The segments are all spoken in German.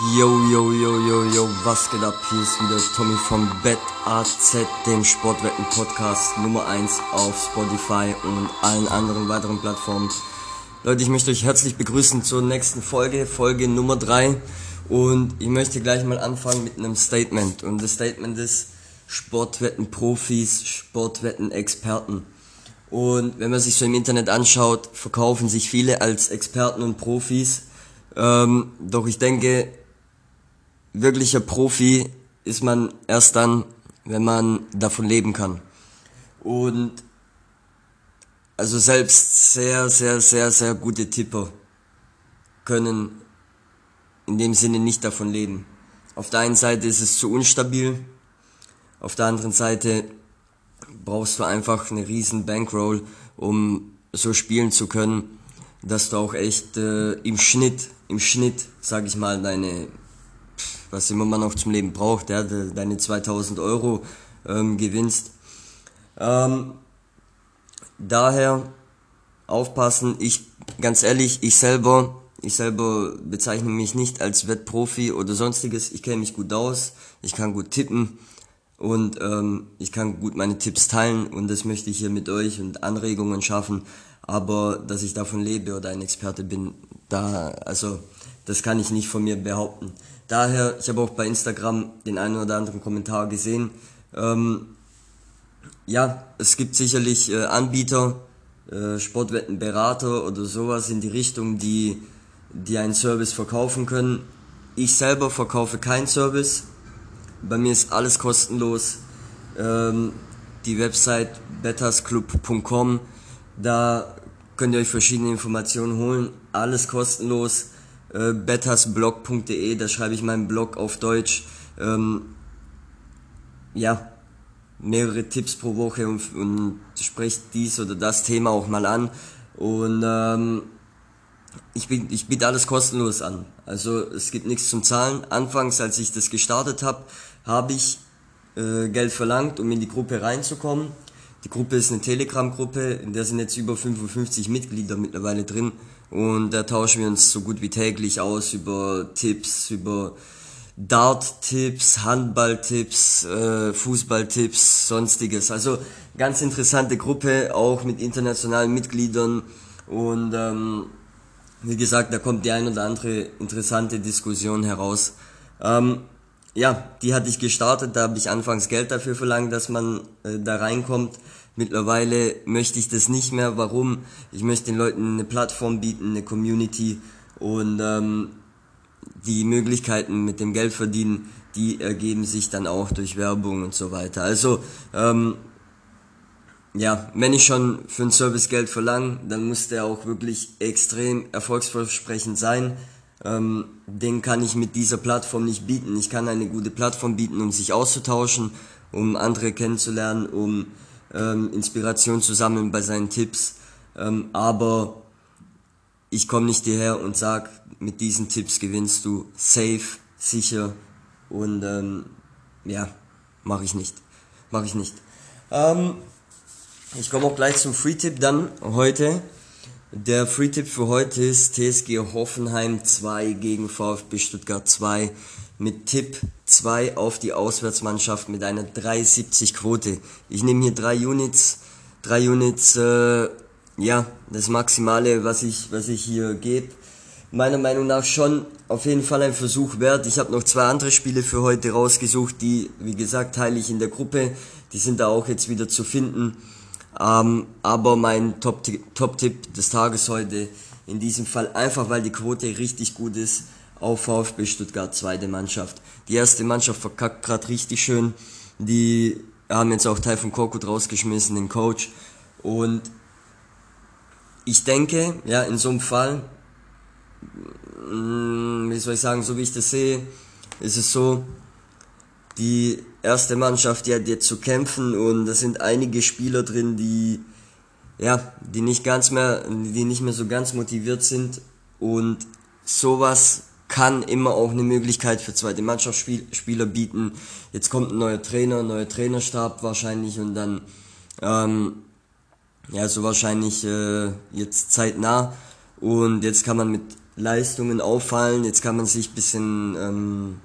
Yo, yo, yo, yo, yo, was geht ab? Hier ist wieder Tommy vom BetAZ, dem Sportwetten-Podcast Nummer 1 auf Spotify und allen anderen weiteren Plattformen. Leute, ich möchte euch herzlich begrüßen zur nächsten Folge, Folge Nummer 3. Und ich möchte gleich mal anfangen mit einem Statement. Und das Statement ist Sportwetten-Profis, Sportwetten-Experten. Und wenn man sich so im Internet anschaut, verkaufen sich viele als Experten und Profis. Ähm, doch ich denke, wirklicher Profi ist man erst dann, wenn man davon leben kann. Und also selbst sehr, sehr, sehr, sehr gute Tipper können in dem Sinne nicht davon leben. Auf der einen Seite ist es zu unstabil, auf der anderen Seite brauchst du einfach eine riesen Bankroll, um so spielen zu können, dass du auch echt äh, im Schnitt, im Schnitt, sag ich mal, deine, was immer man auch zum Leben braucht, ja, deine 2000 Euro ähm, gewinnst. Ähm, daher aufpassen, ich, ganz ehrlich, ich selber, ich selber bezeichne mich nicht als Wettprofi oder sonstiges, ich kenne mich gut aus, ich kann gut tippen, und ähm, ich kann gut meine Tipps teilen und das möchte ich hier mit euch und Anregungen schaffen. Aber dass ich davon lebe oder ein Experte bin, da, also das kann ich nicht von mir behaupten. Daher, ich habe auch bei Instagram den einen oder anderen Kommentar gesehen. Ähm, ja, es gibt sicherlich äh, Anbieter, äh, Sportwettenberater oder sowas in die Richtung, die, die einen Service verkaufen können. Ich selber verkaufe keinen Service bei mir ist alles kostenlos. Ähm, die Website bettersclub.com, da könnt ihr euch verschiedene Informationen holen. Alles kostenlos. Äh, bettersblog.de, da schreibe ich meinen Blog auf Deutsch. Ähm, ja, mehrere Tipps pro Woche und, und spreche dies oder das Thema auch mal an. Und ähm, ich, biete, ich biete alles kostenlos an. Also es gibt nichts zum Zahlen. Anfangs, als ich das gestartet habe, habe ich äh, Geld verlangt, um in die Gruppe reinzukommen. Die Gruppe ist eine Telegram-Gruppe, in der sind jetzt über 55 Mitglieder mittlerweile drin und da tauschen wir uns so gut wie täglich aus über Tipps, über Dart-Tipps, Handball-Tipps, äh, Fußball-Tipps, sonstiges. Also ganz interessante Gruppe, auch mit internationalen Mitgliedern und ähm, wie gesagt, da kommt die ein oder andere interessante Diskussion heraus. Ähm, ja, die hatte ich gestartet, da habe ich anfangs Geld dafür verlangt, dass man äh, da reinkommt. Mittlerweile möchte ich das nicht mehr. Warum? Ich möchte den Leuten eine Plattform bieten, eine Community und ähm, die Möglichkeiten mit dem Geld verdienen, die ergeben sich dann auch durch Werbung und so weiter. Also ähm, ja, wenn ich schon für einen Service Geld verlange, dann muss der auch wirklich extrem erfolgsversprechend sein ähm, den kann ich mit dieser Plattform nicht bieten. Ich kann eine gute Plattform bieten, um sich auszutauschen, um andere kennenzulernen, um ähm, Inspiration zu sammeln bei seinen Tipps. Ähm, aber ich komme nicht hierher und sag, mit diesen Tipps gewinnst du safe, sicher und ähm, ja, mache ich nicht. Mache ich nicht. Ähm, ich komme auch gleich zum Free-Tipp dann heute. Der Free-Tipp für heute ist TSG Hoffenheim 2 gegen VfB Stuttgart 2 mit Tipp 2 auf die Auswärtsmannschaft mit einer 370 Quote. Ich nehme hier drei Units, drei Units, äh, ja, das Maximale, was ich, was ich hier gebe. Meiner Meinung nach schon auf jeden Fall ein Versuch wert. Ich habe noch zwei andere Spiele für heute rausgesucht, die, wie gesagt, teile ich in der Gruppe. Die sind da auch jetzt wieder zu finden. Ähm, aber mein Top-Tipp Top des Tages heute, in diesem Fall einfach, weil die Quote richtig gut ist, auf VfB Stuttgart, zweite Mannschaft. Die erste Mannschaft verkackt gerade richtig schön. Die haben jetzt auch Teil von Korkut rausgeschmissen, den Coach. Und ich denke, ja, in so einem Fall, mm, wie soll ich sagen, so wie ich das sehe, ist es so, die erste Mannschaft, die hat jetzt zu kämpfen und da sind einige Spieler drin, die ja, die nicht ganz mehr, die nicht mehr so ganz motiviert sind und sowas kann immer auch eine Möglichkeit für zweite Mannschaftsspieler bieten. Jetzt kommt ein neuer Trainer, ein neuer Trainerstab wahrscheinlich und dann ähm, ja so wahrscheinlich äh, jetzt zeitnah und jetzt kann man mit Leistungen auffallen. Jetzt kann man sich bisschen, ähm,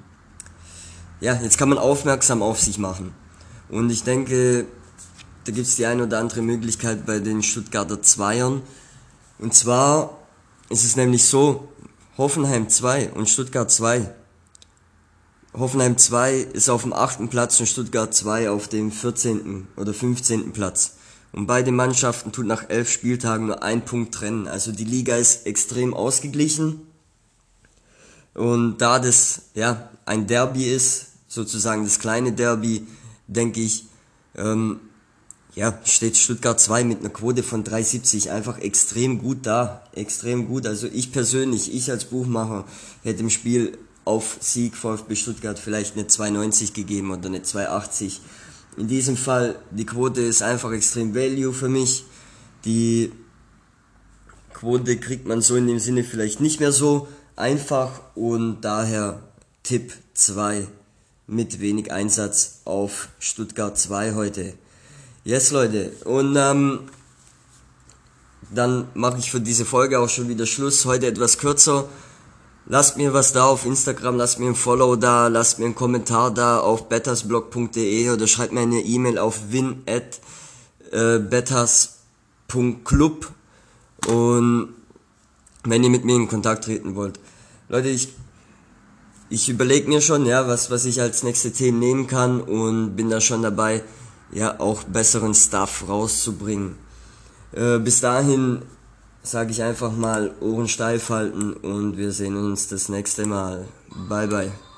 ja, jetzt kann man aufmerksam auf sich machen. Und ich denke, da gibt es die eine oder andere Möglichkeit bei den Stuttgarter Zweiern. Und zwar ist es nämlich so, Hoffenheim 2 und Stuttgart 2. Hoffenheim 2 ist auf dem achten Platz und Stuttgart 2 auf dem 14. oder 15. Platz. Und beide Mannschaften tut nach elf Spieltagen nur ein Punkt trennen. Also die Liga ist extrem ausgeglichen. Und da das ja ein Derby ist, sozusagen das kleine Derby, denke ich, ähm, ja, steht Stuttgart 2 mit einer Quote von 3,70 einfach extrem gut da. Extrem gut. Also ich persönlich, ich als Buchmacher, hätte im Spiel auf Sieg VfB Stuttgart vielleicht eine 2,90 gegeben oder eine 2,80. In diesem Fall, die Quote ist einfach extrem Value für mich. Die Quote kriegt man so in dem Sinne vielleicht nicht mehr so einfach und daher Tipp 2 mit wenig Einsatz auf Stuttgart 2 heute. Yes, Leute. Und ähm, dann mache ich für diese Folge auch schon wieder Schluss. Heute etwas kürzer. Lasst mir was da auf Instagram, lasst mir ein Follow da, lasst mir einen Kommentar da auf bettersblog.de oder schreibt mir eine E-Mail auf win at äh, und wenn ihr mit mir in Kontakt treten wollt. Leute, ich ich überlege mir schon, ja, was, was ich als nächste Themen nehmen kann und bin da schon dabei, ja, auch besseren Stuff rauszubringen. Äh, bis dahin sage ich einfach mal Ohren steif halten und wir sehen uns das nächste Mal. Bye bye.